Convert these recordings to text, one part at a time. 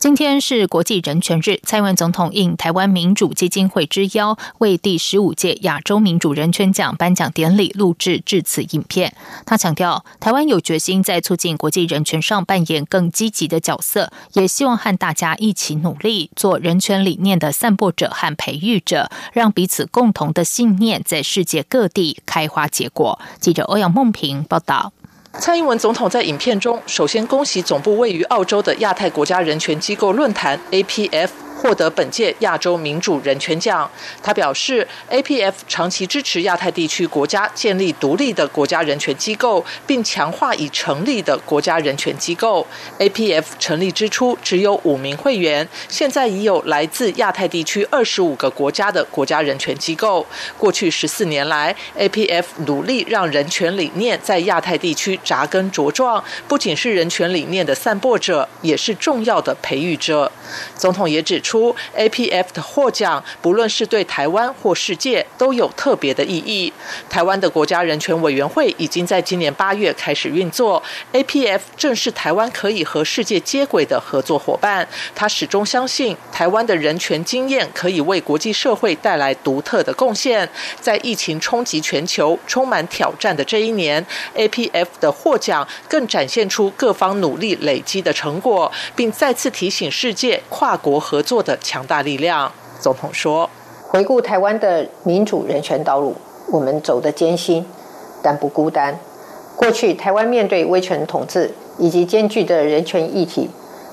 今天是国际人权日，蔡英文总统应台湾民主基金会之邀，为第十五届亚洲民主人权奖颁奖典礼录制致辞影片。他强调，台湾有决心在促进国际人权上扮演更积极的角色，也希望和大家一起努力，做人权理念的散播者和培育者，让彼此共同的信念在世界各地开花结果。记者欧阳梦平报道。蔡英文总统在影片中，首先恭喜总部位于澳洲的亚太国家人权机构论坛 （APF）。获得本届亚洲民主人权奖。他表示，APF 长期支持亚太地区国家建立独立的国家人权机构，并强化已成立的国家人权机构。APF 成立之初只有五名会员，现在已有来自亚太地区二十五个国家的国家人权机构。过去十四年来，APF 努力让人权理念在亚太地区扎根茁壮，不仅是人权理念的散播者，也是重要的培育者。总统也指出。出 APF 的获奖，不论是对台湾或世界，都有特别的意义。台湾的国家人权委员会已经在今年八月开始运作，APF 正是台湾可以和世界接轨的合作伙伴。他始终相信，台湾的人权经验可以为国际社会带来独特的贡献。在疫情冲击全球、充满挑战的这一年，APF 的获奖更展现出各方努力累积的成果，并再次提醒世界跨国合作。的强大力量，总统说：“回顾台湾的民主人权道路，我们走得艰辛，但不孤单。过去台湾面对威权统治以及艰巨的人权议题，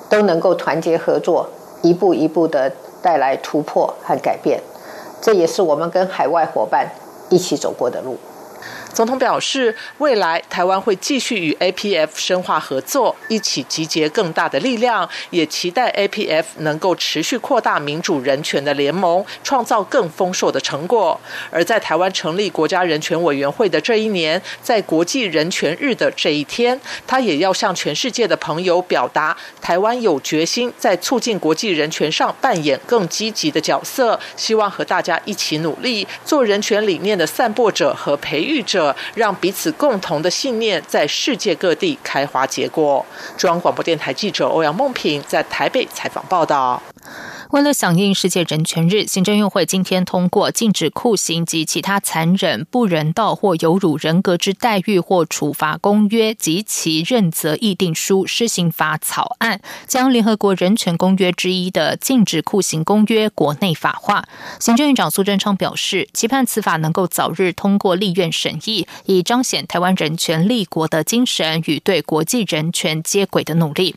都能够团结合作，一步一步的带来突破和改变。这也是我们跟海外伙伴一起走过的路。”总统表示，未来台湾会继续与 APF 深化合作，一起集结更大的力量，也期待 APF 能够持续扩大民主人权的联盟，创造更丰硕的成果。而在台湾成立国家人权委员会的这一年，在国际人权日的这一天，他也要向全世界的朋友表达，台湾有决心在促进国际人权上扮演更积极的角色，希望和大家一起努力，做人权理念的散播者和培育者。让彼此共同的信念在世界各地开花结果。中央广播电台记者欧阳梦平在台北采访报道。为了响应世界人权日，行政院会今天通过禁止酷刑及其他残忍、不人道或有辱人格之待遇或处罚公约及其认责议定书施行法草案，将联合国人权公约之一的禁止酷刑公约国内法化。行政院长苏贞昌表示，期盼此法能够早日通过立院审议，以彰显台湾人权立国的精神与对国际人权接轨的努力。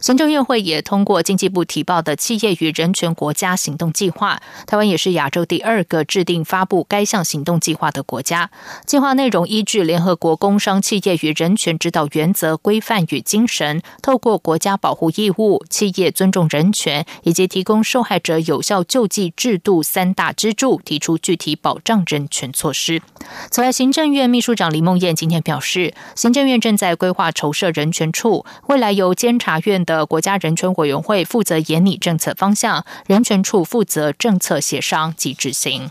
行政院会也通过经济部提报的企业与人权国家行动计划，台湾也是亚洲第二个制定发布该项行动计划的国家。计划内容依据联合国工商企业与人权指导原则规范与精神，透过国家保护义务、企业尊重人权以及提供受害者有效救济制度三大支柱，提出具体保障人权措施。此外，行政院秘书长李梦燕今天表示，行政院正在规划筹设人权处，未来由监察院的国家人权委员会负责研拟政策方向，人权处负责政策协商及执行。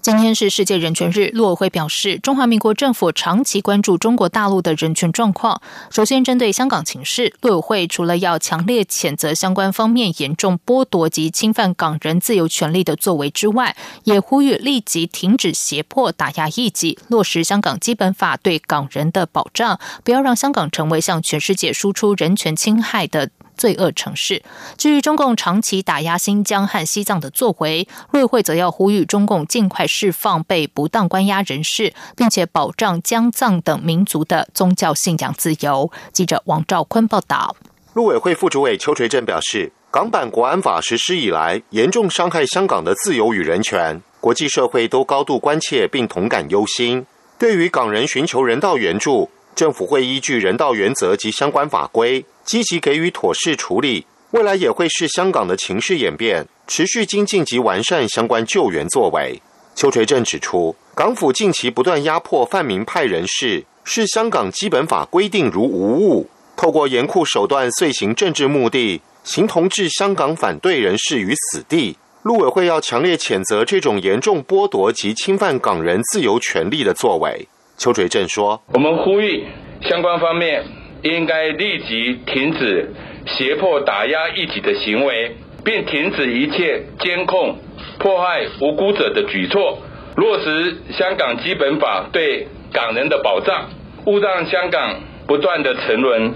今天是世界人权日，陆委会表示，中华民国政府长期关注中国大陆的人权状况。首先，针对香港情势，陆委会除了要强烈谴责相关方面严重剥夺及侵犯港人自由权利的作为之外，也呼吁立即停止胁迫、打压异己，落实香港基本法对港人的保障，不要让香港成为向全世界输出人权侵害的。罪恶城市。至于中共长期打压新疆和西藏的作为，瑞会则要呼吁中共尽快释放被不当关押人士，并且保障疆藏等民族的宗教信仰自由。记者王兆坤报道。陆委会副主委邱垂正表示，港版国安法实施以来，严重伤害香港的自由与人权，国际社会都高度关切并同感忧心。对于港人寻求人道援助，政府会依据人道原则及相关法规。积极给予妥适处理，未来也会视香港的情势演变，持续精进及完善相关救援作为。邱垂正指出，港府近期不断压迫泛民派人士，视香港基本法规定如无物，透过严酷手段遂行政治目的，形同置香港反对人士于死地。陆委会要强烈谴责这种严重剥夺及侵犯港人自由权利的作为。邱垂正说：“我们呼吁相关方面应该立即停止胁迫打压异己的行为，并停止一切监控、迫害无辜者的举措，落实香港基本法对港人的保障，勿让香港不断的沉沦，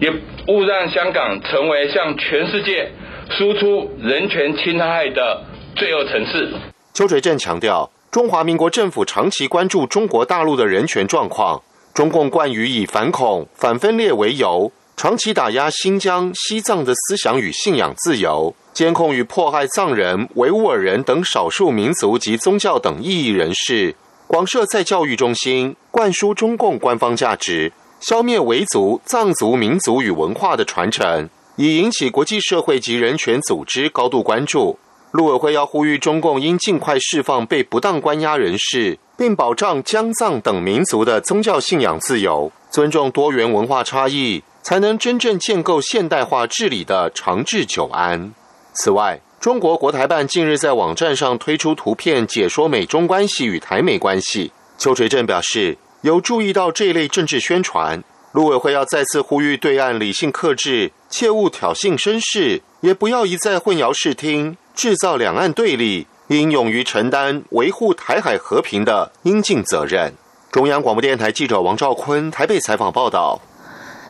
也勿让香港成为向全世界。”输出人权侵害的罪恶城市。邱垂正强调，中华民国政府长期关注中国大陆的人权状况。中共惯于以反恐、反分裂为由，长期打压新疆、西藏的思想与信仰自由，监控与迫害藏人、维吾尔人等少数民族及宗教等异议人士，广设在教育中心，灌输中共官方价值，消灭维族、藏族民族与文化的传承。已引起国际社会及人权组织高度关注。陆委会要呼吁中共应尽快释放被不当关押人士，并保障疆藏等民族的宗教信仰自由，尊重多元文化差异，才能真正建构现代化治理的长治久安。此外，中国国台办近日在网站上推出图片解说美中关系与台美关系。邱垂正表示，有注意到这类政治宣传。陆委会要再次呼吁对岸理性克制，切勿挑衅声势，也不要一再混淆视听，制造两岸对立，应勇于承担维护台海和平的应尽责任。中央广播电台记者王兆坤台北采访报道。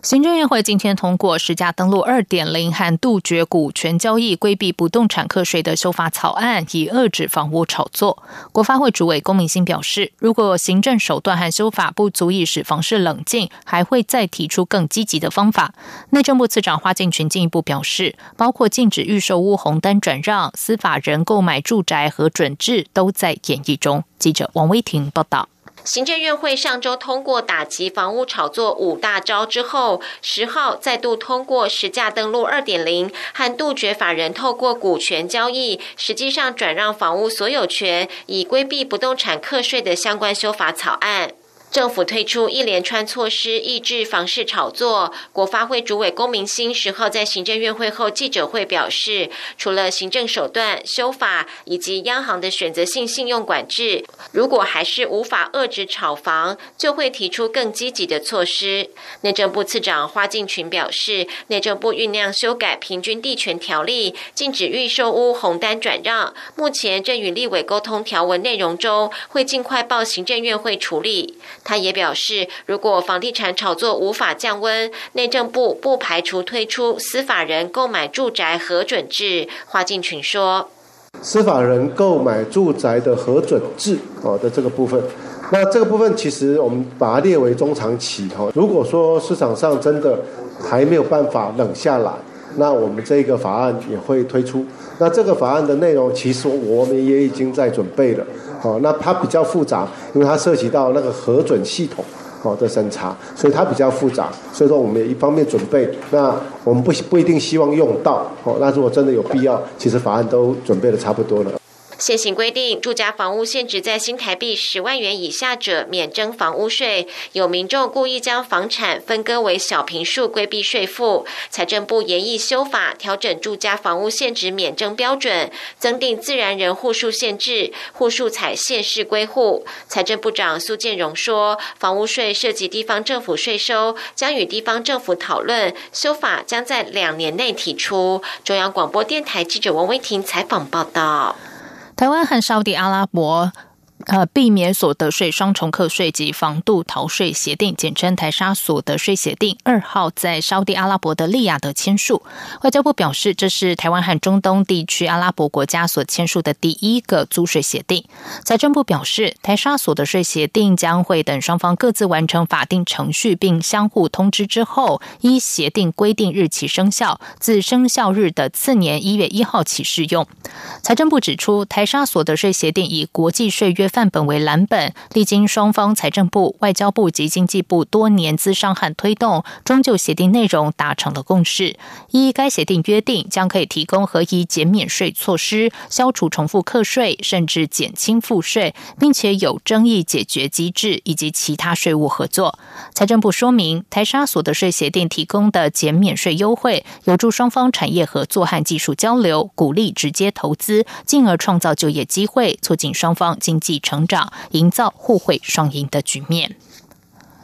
行政院会今天通过实价登录二点零和杜绝股权交易、规避不动产课税的修法草案，以遏制房屋炒作。国发会主委龚明鑫表示，如果行政手段和修法不足以使房市冷静，还会再提出更积极的方法。内政部次长花敬群进一步表示，包括禁止预售屋红单转让、司法人购买住宅核准制，都在演绎中。记者王威婷报道。行政院会上周通过打击房屋炒作五大招之后，十号再度通过实价登录二点零和杜绝法人透过股权交易，实际上转让房屋所有权，以规避不动产课税的相关修法草案。政府推出一连串措施抑制房市炒作。国发会主委龚明鑫十号在行政院会后记者会表示，除了行政手段修法以及央行的选择性信用管制，如果还是无法遏制炒房，就会提出更积极的措施。内政部次长花敬群表示，内政部酝酿修改平均地权条例，禁止预售屋红单转让，目前正与立委沟通条文内容中，会尽快报行政院会处理。他也表示，如果房地产炒作无法降温，内政部不排除推出司法人购买住宅核准制。华进群说：“司法人购买住宅的核准制哦的这个部分，那这个部分其实我们把它列为中长期哈。如果说市场上真的还没有办法冷下来，那我们这个法案也会推出。那这个法案的内容，其实我们也已经在准备了。”哦，那它比较复杂，因为它涉及到那个核准系统，哦的审查，所以它比较复杂。所以说，我们也一方面准备，那我们不不一定希望用到，哦，那如果真的有必要，其实法案都准备的差不多了。现行规定，住家房屋限值在新台币十万元以下者免征房屋税。有民众故意将房产分割为小平数，规避税负。财政部研议修法，调整住家房屋限值免征标准，增订自然人户数限制，户数采县市归户。财政部长苏建荣说，房屋税涉及地方政府税收，将与地方政府讨论修法，将在两年内提出。中央广播电台记者王威婷采访报道。台湾和沙地阿拉伯。呃，避免所得税双重课税及防度逃税协定，简称台沙所得税协定，二号在沙地阿拉伯的利雅得签署。外交部表示，这是台湾和中东地区阿拉伯国家所签署的第一个租税协定。财政部表示，台沙所得税协定将会等双方各自完成法定程序并相互通知之后，依协定规定日期生效，自生效日的次年一月一号起适用。财政部指出，台沙所得税协定以国际税约范。范本为蓝本，历经双方财政部、外交部及经济部多年资商和推动，终究协定内容达成了共识。一该协定约定，将可以提供合宜减免税措施，消除重复课税，甚至减轻赋税，并且有争议解决机制以及其他税务合作。财政部说明，台沙所得税协定提供的减免税优惠，有助双方产业合作和技术交流，鼓励直接投资，进而创造就业机会，促进双方经济成长，营造互惠双赢的局面。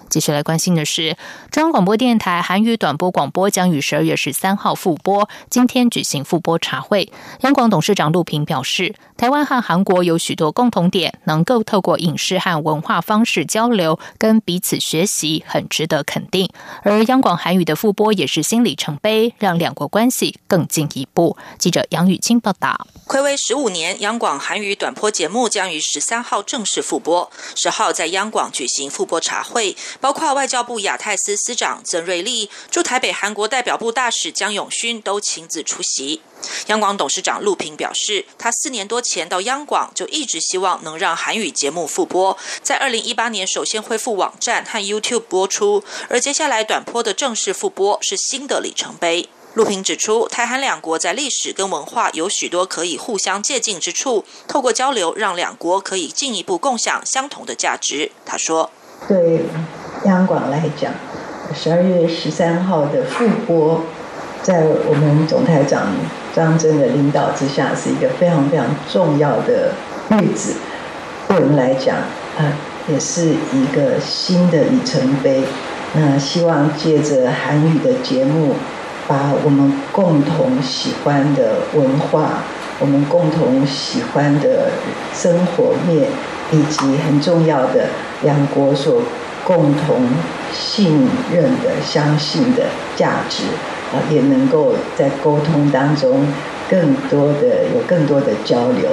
继续来关心的是，中央广播电台韩语短波广播将于十二月十三号复播，今天举行复播茶会。央广董事长陆平表示。台湾和韩国有许多共同点，能够透过影视和文化方式交流，跟彼此学习，很值得肯定。而央广韩语的复播也是新里程碑，让两国关系更进一步。记者杨雨清报道。暌违十五年，央广韩语短波节目将于十三号正式复播。十号在央广举行复播茶会，包括外交部亚太司司长曾瑞丽、驻台北韩国代表部大使江永勋都亲自出席。央广董事长陆平表示，他四年多前到央广就一直希望能让韩语节目复播，在二零一八年首先恢复网站和 YouTube 播出，而接下来短波的正式复播是新的里程碑。陆平指出，台韩两国在历史跟文化有许多可以互相借鉴之处，透过交流，让两国可以进一步共享相同的价值。他说：“对央广来讲，十二月十三号的复播。”在我们总台长张真的领导之下，是一个非常非常重要的日子。对我们来讲，啊，也是一个新的里程碑。那希望借着韩语的节目，把我们共同喜欢的文化、我们共同喜欢的生活面，以及很重要的两国所共同信任的、相信的价值。啊，也能够在沟通当中更多的有更多的交流。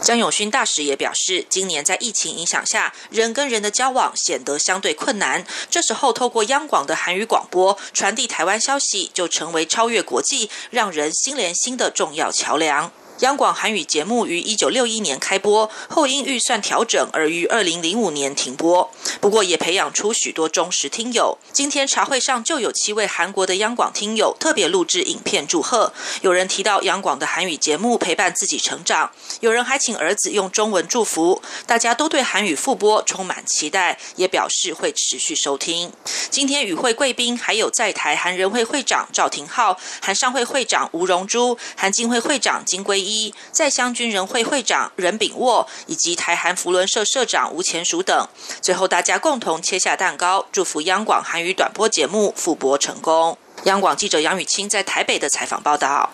江永勋大使也表示，今年在疫情影响下，人跟人的交往显得相对困难。这时候，透过央广的韩语广播传递台湾消息，就成为超越国际、让人心连心的重要桥梁。央广韩语节目于一九六一年开播，后因预算调整而于二零零五年停播。不过也培养出许多忠实听友。今天茶会上就有七位韩国的央广听友特别录制影片祝贺。有人提到央广的韩语节目陪伴自己成长，有人还请儿子用中文祝福。大家都对韩语复播充满期待，也表示会持续收听。今天与会贵宾还有在台韩人会会长赵廷浩、韩商会会长吴荣珠、韩金会会长金圭。一一在乡军人会会长任炳沃以及台韩福伦社社长吴前蜀等，最后大家共同切下蛋糕，祝福央广韩语短波节目复播成功。央广记者杨雨清在台北的采访报道。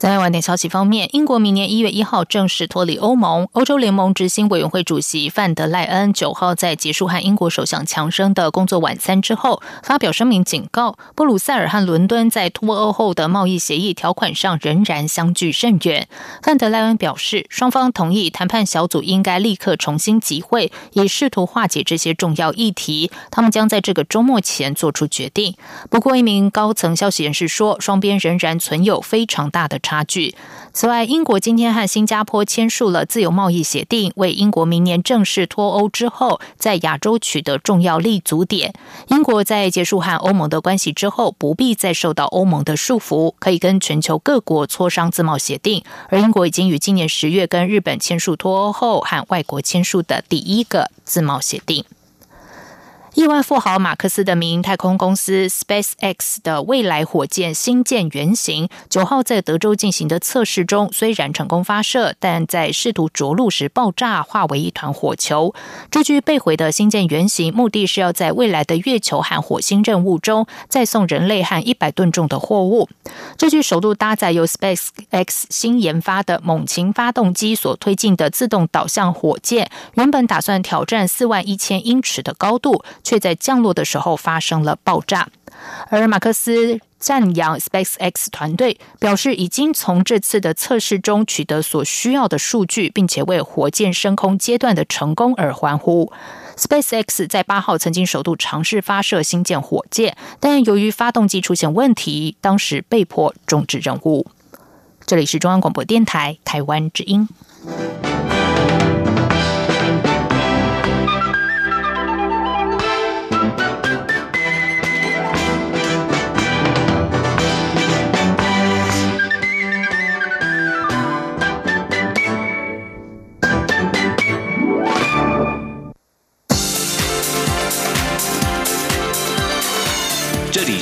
在晚点消息方面，英国明年一月一号正式脱离欧盟。欧洲联盟执行委员会主席范德赖恩九号在结束和英国首相强生的工作晚餐之后，发表声明警告，布鲁塞尔和伦敦在脱欧后的贸易协议条款上仍然相距甚远。范德赖恩表示，双方同意谈判小组应该立刻重新集会，以试图化解这些重要议题。他们将在这个周末前做出决定。不过，一名高层消息人士说，双边仍然存有非常大的。差差距。此外，英国今天和新加坡签署了自由贸易协定，为英国明年正式脱欧之后，在亚洲取得重要立足点。英国在结束和欧盟的关系之后，不必再受到欧盟的束缚，可以跟全球各国磋商自贸协定。而英国已经于今年十月跟日本签署脱欧后和外国签署的第一个自贸协定。亿万富豪马克思的民营太空公司 SpaceX 的未来火箭新建原型，九号在德州进行的测试中，虽然成功发射，但在试图着陆时爆炸，化为一团火球。这具被毁的新建原型，目的是要在未来的月球和火星任务中，再送人类和一百吨重的货物。这具首度搭载由 SpaceX 新研发的猛禽发动机所推进的自动导向火箭，原本打算挑战四万一千英尺的高度。却在降落的时候发生了爆炸，而马克思赞扬 SpaceX 团队，表示已经从这次的测试中取得所需要的数据，并且为火箭升空阶段的成功而欢呼。SpaceX 在八号曾经首度尝试发射新建火箭，但由于发动机出现问题，当时被迫终止任务。这里是中央广播电台台湾之音。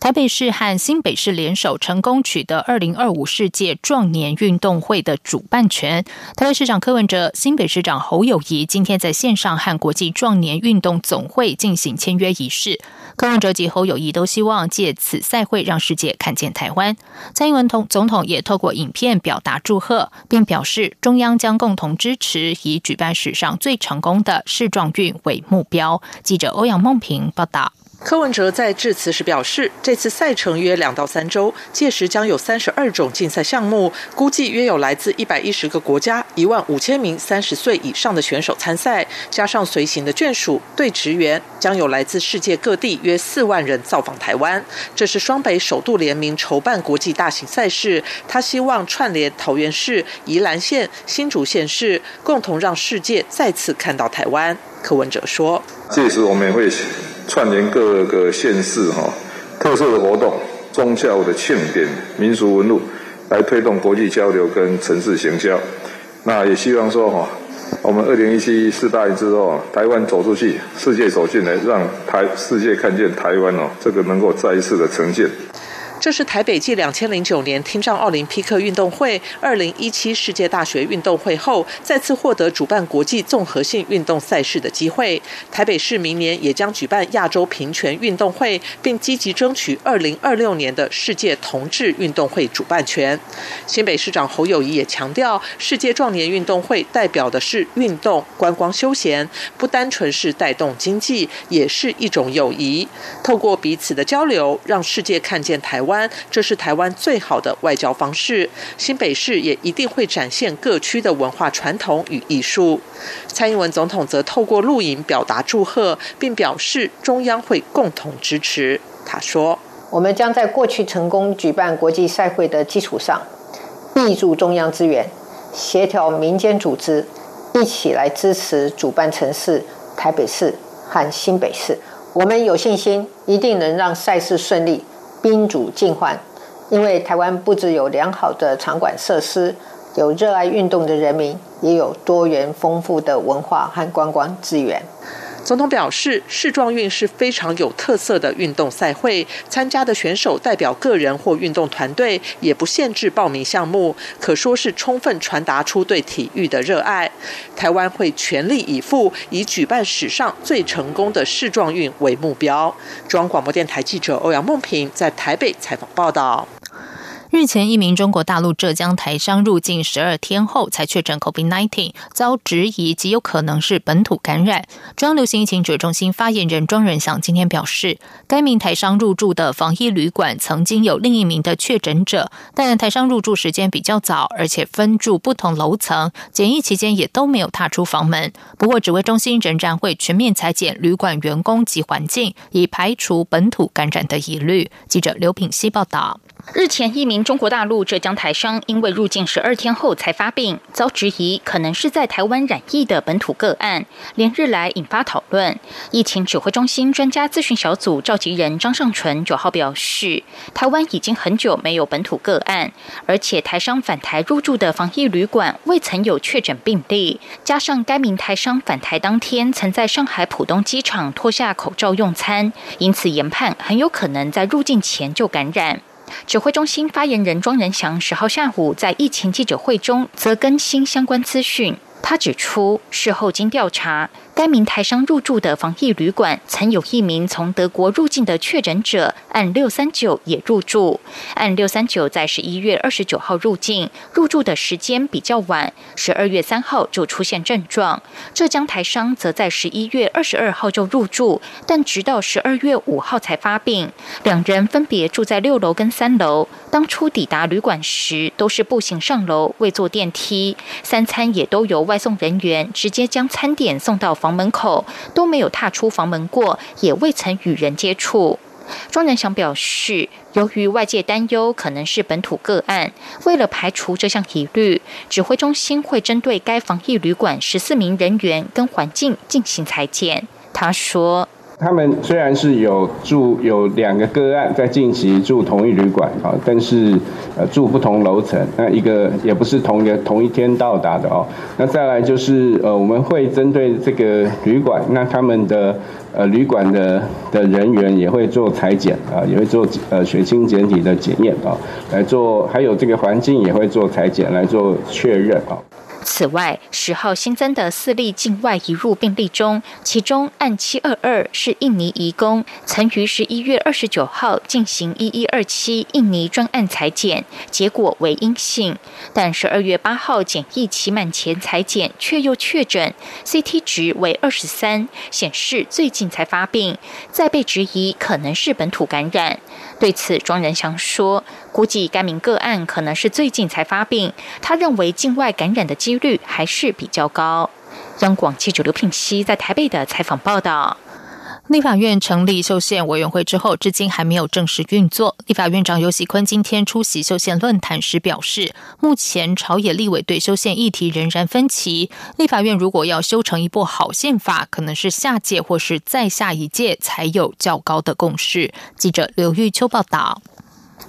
台北市和新北市联手，成功取得二零二五世界壮年运动会的主办权。台北市长柯文哲、新北市长侯友谊今天在线上和国际壮年运动总会进行签约仪式。柯文哲及侯友谊都希望借此赛会让世界看见台湾。蔡英文同总统也透过影片表达祝贺，并表示中央将共同支持以举办史上最成功的世壮运为目标。记者欧阳梦平报道。柯文哲在致辞时表示，这次赛程约两到三周，届时将有三十二种竞赛项目，估计约有来自一百一十个国家一万五千名三十岁以上的选手参赛，加上随行的眷属、对职员，将有来自世界各地约四万人造访台湾。这是双北首度联名筹办国际大型赛事，他希望串联桃园市、宜兰县、新竹县市，共同让世界再次看到台湾。柯文哲说：“届时我们也会。”串联各个县市哈特色的活动、宗教的庆典、民俗文物，来推动国际交流跟城市行销。那也希望说哈，我们二零一七四大运之后，台湾走出去，世界走进来，让台世界看见台湾哦，这个能够再一次的呈现。这是台北继两千零九年听障奥林匹克运动会、二零一七世界大学运动会后，再次获得主办国际综合性运动赛事的机会。台北市明年也将举办亚洲平权运动会，并积极争取二零二六年的世界同志运动会主办权。新北市长侯友谊也强调，世界壮年运动会代表的是运动、观光、休闲，不单纯是带动经济，也是一种友谊。透过彼此的交流，让世界看见台湾。这是台湾最好的外交方式。新北市也一定会展现各区的文化传统与艺术。蔡英文总统则透过录影表达祝贺，并表示中央会共同支持。他说：“我们将在过去成功举办国际赛会的基础上，挹注中央资源，协调民间组织，一起来支持主办城市台北市和新北市。我们有信心，一定能让赛事顺利。”宾主尽欢，因为台湾不只有良好的场馆设施，有热爱运动的人民，也有多元丰富的文化和观光资源。总统表示，世壮运是非常有特色的运动赛会，参加的选手代表个人或运动团队，也不限制报名项目，可说是充分传达出对体育的热爱。台湾会全力以赴，以举办史上最成功的世壮运为目标。中央广播电台记者欧阳梦平在台北采访报道。日前，一名中国大陆浙江台商入境十二天后才确诊 COVID-19，遭质疑极有可能是本土感染。中央流行疫情指挥中心发言人庄仁祥今天表示，该名台商入住的防疫旅馆曾经有另一名的确诊者，但台商入住时间比较早，而且分住不同楼层，检疫期间也都没有踏出房门。不过，指挥中心仍然会全面裁剪旅馆员工及环境，以排除本土感染的疑虑。记者刘品希报道。日前，一名中国大陆浙江台商因为入境十二天后才发病，遭质疑可能是在台湾染疫的本土个案，连日来引发讨论。疫情指挥中心专家咨询小组召集人张尚纯九号表示，台湾已经很久没有本土个案，而且台商返台入住的防疫旅馆未曾有确诊病例，加上该名台商返台当天曾在上海浦东机场脱下口罩用餐，因此研判很有可能在入境前就感染。指挥中心发言人庄仁祥十号下午在疫情记者会中，则更新相关资讯。他指出，事后经调查。该名台商入住的防疫旅馆曾有一名从德国入境的确诊者，按六三九也入住。按六三九在十一月二十九号入境，入住的时间比较晚，十二月三号就出现症状。浙江台商则在十一月二十二号就入住，但直到十二月五号才发病。两人分别住在六楼跟三楼，当初抵达旅馆时都是步行上楼，未坐电梯。三餐也都有外送人员直接将餐点送到房。门口都没有踏出房门过，也未曾与人接触。庄仁祥表示，由于外界担忧可能是本土个案，为了排除这项疑虑，指挥中心会针对该防疫旅馆十四名人员跟环境进行裁剪。他说。他们虽然是有住有两个个案在近期住同一旅馆啊，但是呃住不同楼层，那一个也不是同一个同一天到达的哦。那再来就是呃我们会针对这个旅馆，那他们的呃旅馆的的人员也会做裁剪啊，也会做呃血清检体的检验啊，来做还有这个环境也会做裁剪来做确认啊。此外，十号新增的四例境外移入病例中，其中案七二二是印尼移工，曾于十一月二十九号进行一一二七印尼专案裁剪，结果为阴性，但十二月八号检疫期满前裁剪却又确诊，CT 值为二十三，显示最近才发病，再被质疑可能是本土感染。对此，庄仁祥说：“估计该名个案可能是最近才发病，他认为境外感染的几率还是比较高。”央广记者刘品熙在台北的采访报道。立法院成立修宪委员会之后，至今还没有正式运作。立法院长尤喜坤今天出席修宪论坛时表示，目前朝野立委对修宪议题仍然分歧。立法院如果要修成一部好宪法，可能是下届或是再下一届才有较高的共识。记者刘玉秋报道。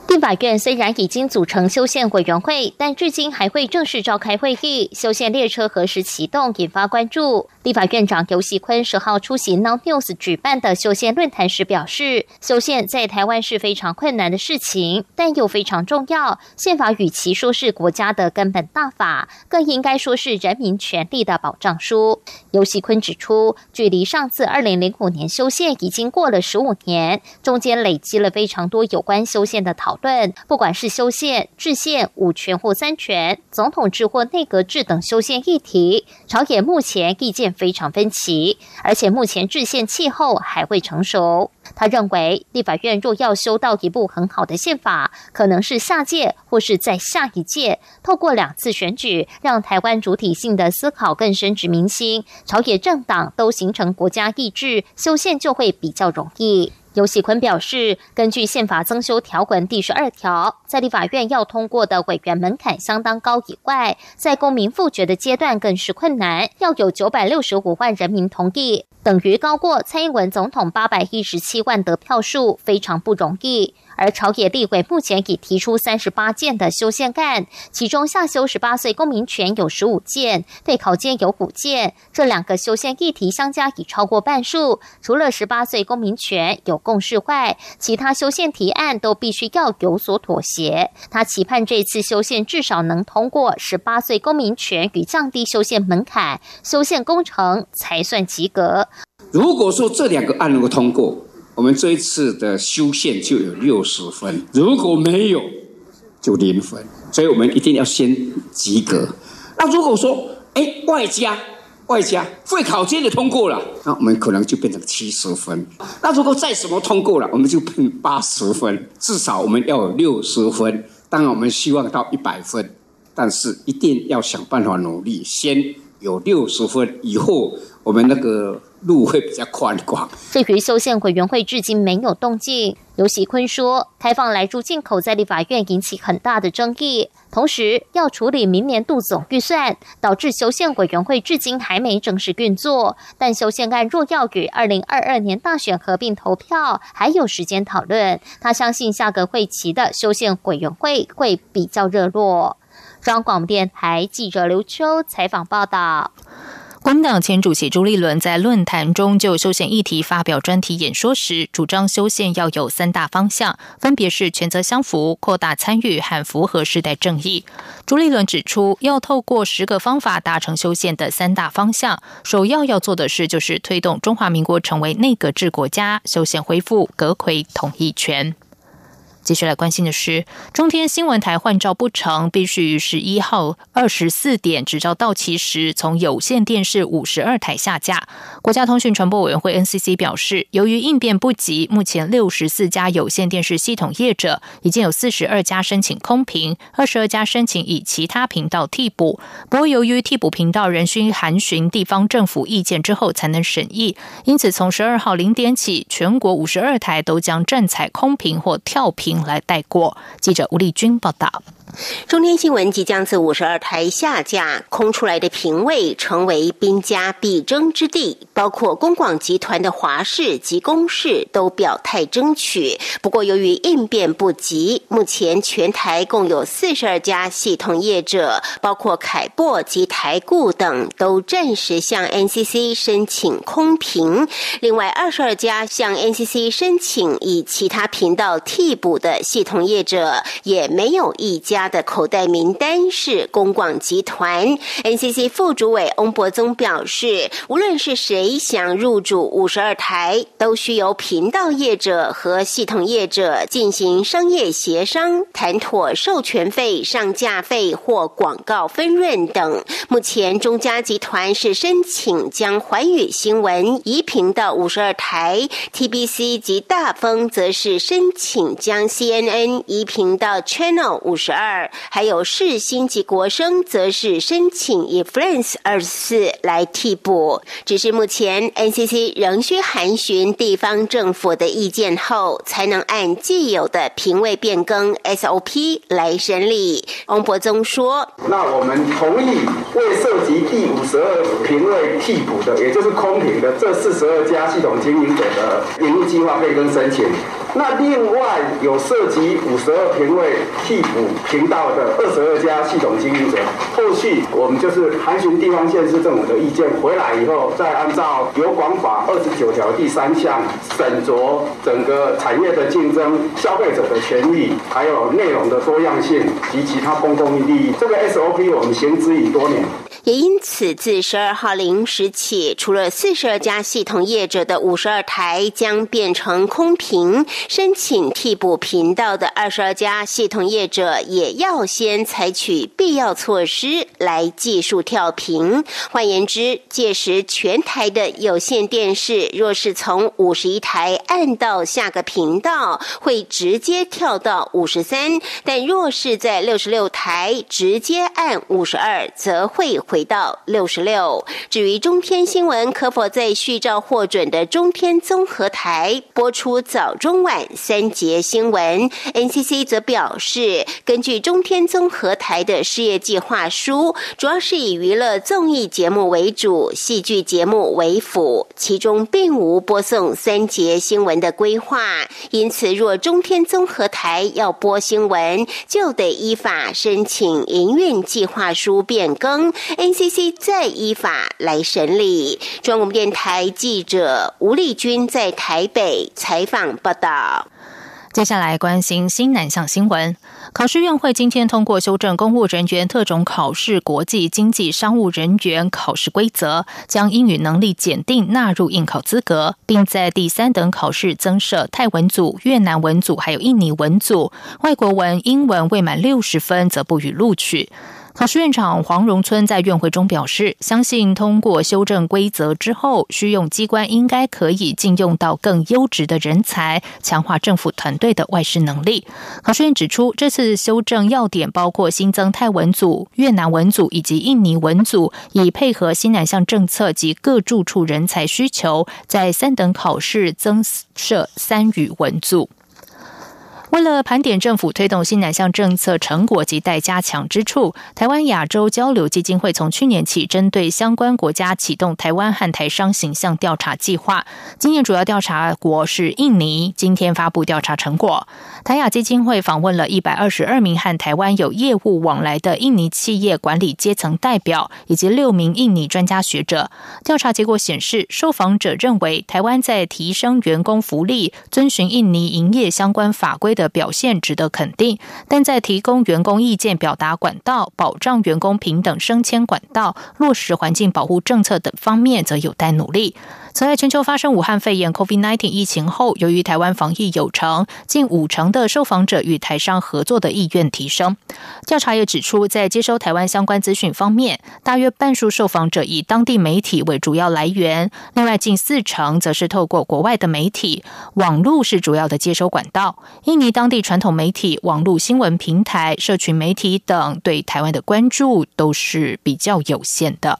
立法院虽然已经组成修宪委员会，但至今还会正式召开会议。修宪列车何时启动，引发关注。立法院长游锡坤十号出席 Now News 举办的修宪论坛时表示，修宪在台湾是非常困难的事情，但又非常重要。宪法与其说是国家的根本大法，更应该说是人民权利的保障书。游锡坤指出，距离上次二零零五年修宪已经过了十五年，中间累积了非常多有关修宪的讨论，不管是修宪、制宪、五权或三权、总统制或内阁制等修宪议题，朝野目前意见非常分歧，而且目前制宪气候还未成熟。他认为，立法院若要修到一部很好的宪法，可能是下届或是在下一届，透过两次选举，让台湾主体性的思考更深植民心，朝野政党都形成国家意志，修宪就会比较容易。尤喜坤表示，根据宪法增修条文第十二条，在立法院要通过的委员门槛相当高以外，在公民复决的阶段更是困难，要有九百六十五万人民同意，等于高过蔡英文总统八百一十七万得票数，非常不容易。而朝野立委目前已提出三十八件的修宪案，其中下修十八岁公民权有十五件，备考件有五件，这两个修宪议题相加已超过半数。除了十八岁公民权有共识外，其他修宪提案都必须要有所妥协。他期盼这次修宪至少能通过十八岁公民权与降低修宪门槛，修宪工程才算及格。如果说这两个案能够通过，我们这一次的修宪就有六十分，如果没有就零分，所以我们一定要先及格。那如果说哎外加外加会考卷的通过了，那我们可能就变成七十分。那如果再什么通过了，我们就变八十分，至少我们要有六十分。当然我们希望到一百分，但是一定要想办法努力，先有六十分，以后我们那个。路会比较宽广。至于修宪委员会至今没有动静，刘喜坤说，开放来猪进口在立法院引起很大的争议，同时要处理明年度总预算，导致修宪委员会至今还没正式运作。但修宪案若要与二零二二年大选合并投票，还有时间讨论。他相信下个会期的修宪委员会会比较热络。中央广播电台记者刘秋采访报道。国民党前主席朱立伦在论坛中就修宪议题发表专题演说时，主张修宪要有三大方向，分别是权责相符、扩大参与和符合时代正义。朱立伦指出，要透过十个方法达成修宪的三大方向，首要要做的事就是推动中华民国成为内阁制国家，修宪恢复阁魁统一权。接下来关心的是，中天新闻台换照不成，必须于十一号二十四点执照到期时，从有线电视五十二台下架。国家通讯传播委员会 NCC 表示，由于应变不及，目前六十四家有线电视系统业者已经有四十二家申请空屏，二十二家申请以其他频道替补。不过，由于替补频道仍需函询地方政府意见之后才能审议，因此从十二号零点起，全国五十二台都将正采空屏或跳屏。来带过。记者吴丽君报道。中天新闻即将自五十二台下架，空出来的屏位成为兵家必争之地。包括公广集团的华视及公视都表态争取。不过，由于应变不及，目前全台共有四十二家系统业者，包括凯擘及台固等，都暂时向 NCC 申请空屏。另外，二十二家向 NCC 申请以其他频道替补的系统业者，也没有一家。他的口袋名单是公广集团。NCC 副主委翁博宗表示，无论是谁想入主五十二台，都需由频道业者和系统业者进行商业协商，谈妥授权费、上架费或广告分润等。目前中嘉集团是申请将环宇新闻移频到五十二台，TBC 及大风则是申请将 CNN 移频到 Channel 五十二。二还有世新及国生，则是申请以 France 二十四来替补。只是目前 NCC 仍需函询地方政府的意见后，才能按既有的评位变更 SOP 来审理。翁博宗说：“那我们同意为涉及第五十二评位替补的，也就是空评的这四十二家系统经营者的引入计划变更申请。那另外有涉及五十二评位替补评。”到的二十二家系统经营者，后续我们就是函询地方县市政府的意见，回来以后再按照《有广法》二十九条第三项审酌整个产业的竞争、消费者的权益，还有内容的多样性及其他公共利益。这个 SOP 我们行之已多年。也因此，自十二号零时起，除了四十二家系统业者的五十二台将变成空屏，申请替补频道的二十二家系统业者也要先采取必要措施来技术跳屏。换言之，届时全台的有线电视若是从五十一台按到下个频道，会直接跳到五十三；但若是在六十六台直接按五十二，则会回。回到六十六。至于中天新闻可否在续照获准的中天综合台播出早、中、晚三节新闻？NCC 则表示，根据中天综合台的事业计划书，主要是以娱乐综艺节目为主，戏剧节目为辅，其中并无播送三节新闻的规划。因此，若中天综合台要播新闻，就得依法申请营运计划书变更。NCC 再依法来审理。中央广播电台记者吴丽君在台北采访报道。接下来关心新南向新闻。考试院会今天通过修正公务人员特种考试国际经济商务人员考试规则，将英语能力检定纳入应考资格，并在第三等考试增设泰文组、越南文组还有印尼文组。外国文、英文未满六十分则不予录取。考试院长黄荣村在院会中表示，相信通过修正规则之后，需用机关应该可以禁用到更优质的人才，强化政府团队的外事能力。考试院指出，这次修正要点包括新增泰文组、越南文组以及印尼文组，以配合新南向政策及各住处人才需求，在三等考试增设三语文组。为了盘点政府推动新南向政策成果及待加强之处，台湾亚洲交流基金会从去年起，针对相关国家启动台湾和台商形象调查计划。今年主要调查国是印尼，今天发布调查成果。台亚基金会访问了一百二十二名和台湾有业务往来的印尼企业管理阶层代表，以及六名印尼专家学者。调查结果显示，受访者认为台湾在提升员工福利、遵循印尼营业相关法规。的表现值得肯定，但在提供员工意见表达管道、保障员工平等升迁管道、落实环境保护政策等方面，则有待努力。此外，全球发生武汉肺炎 （COVID-19） 疫情后，由于台湾防疫有成，近五成的受访者与台商合作的意愿提升。调查也指出，在接收台湾相关资讯方面，大约半数受访者以当地媒体为主要来源，另外近四成则是透过国外的媒体、网络是主要的接收管道。印尼当地传统媒体、网络新闻平台、社群媒体等对台湾的关注都是比较有限的。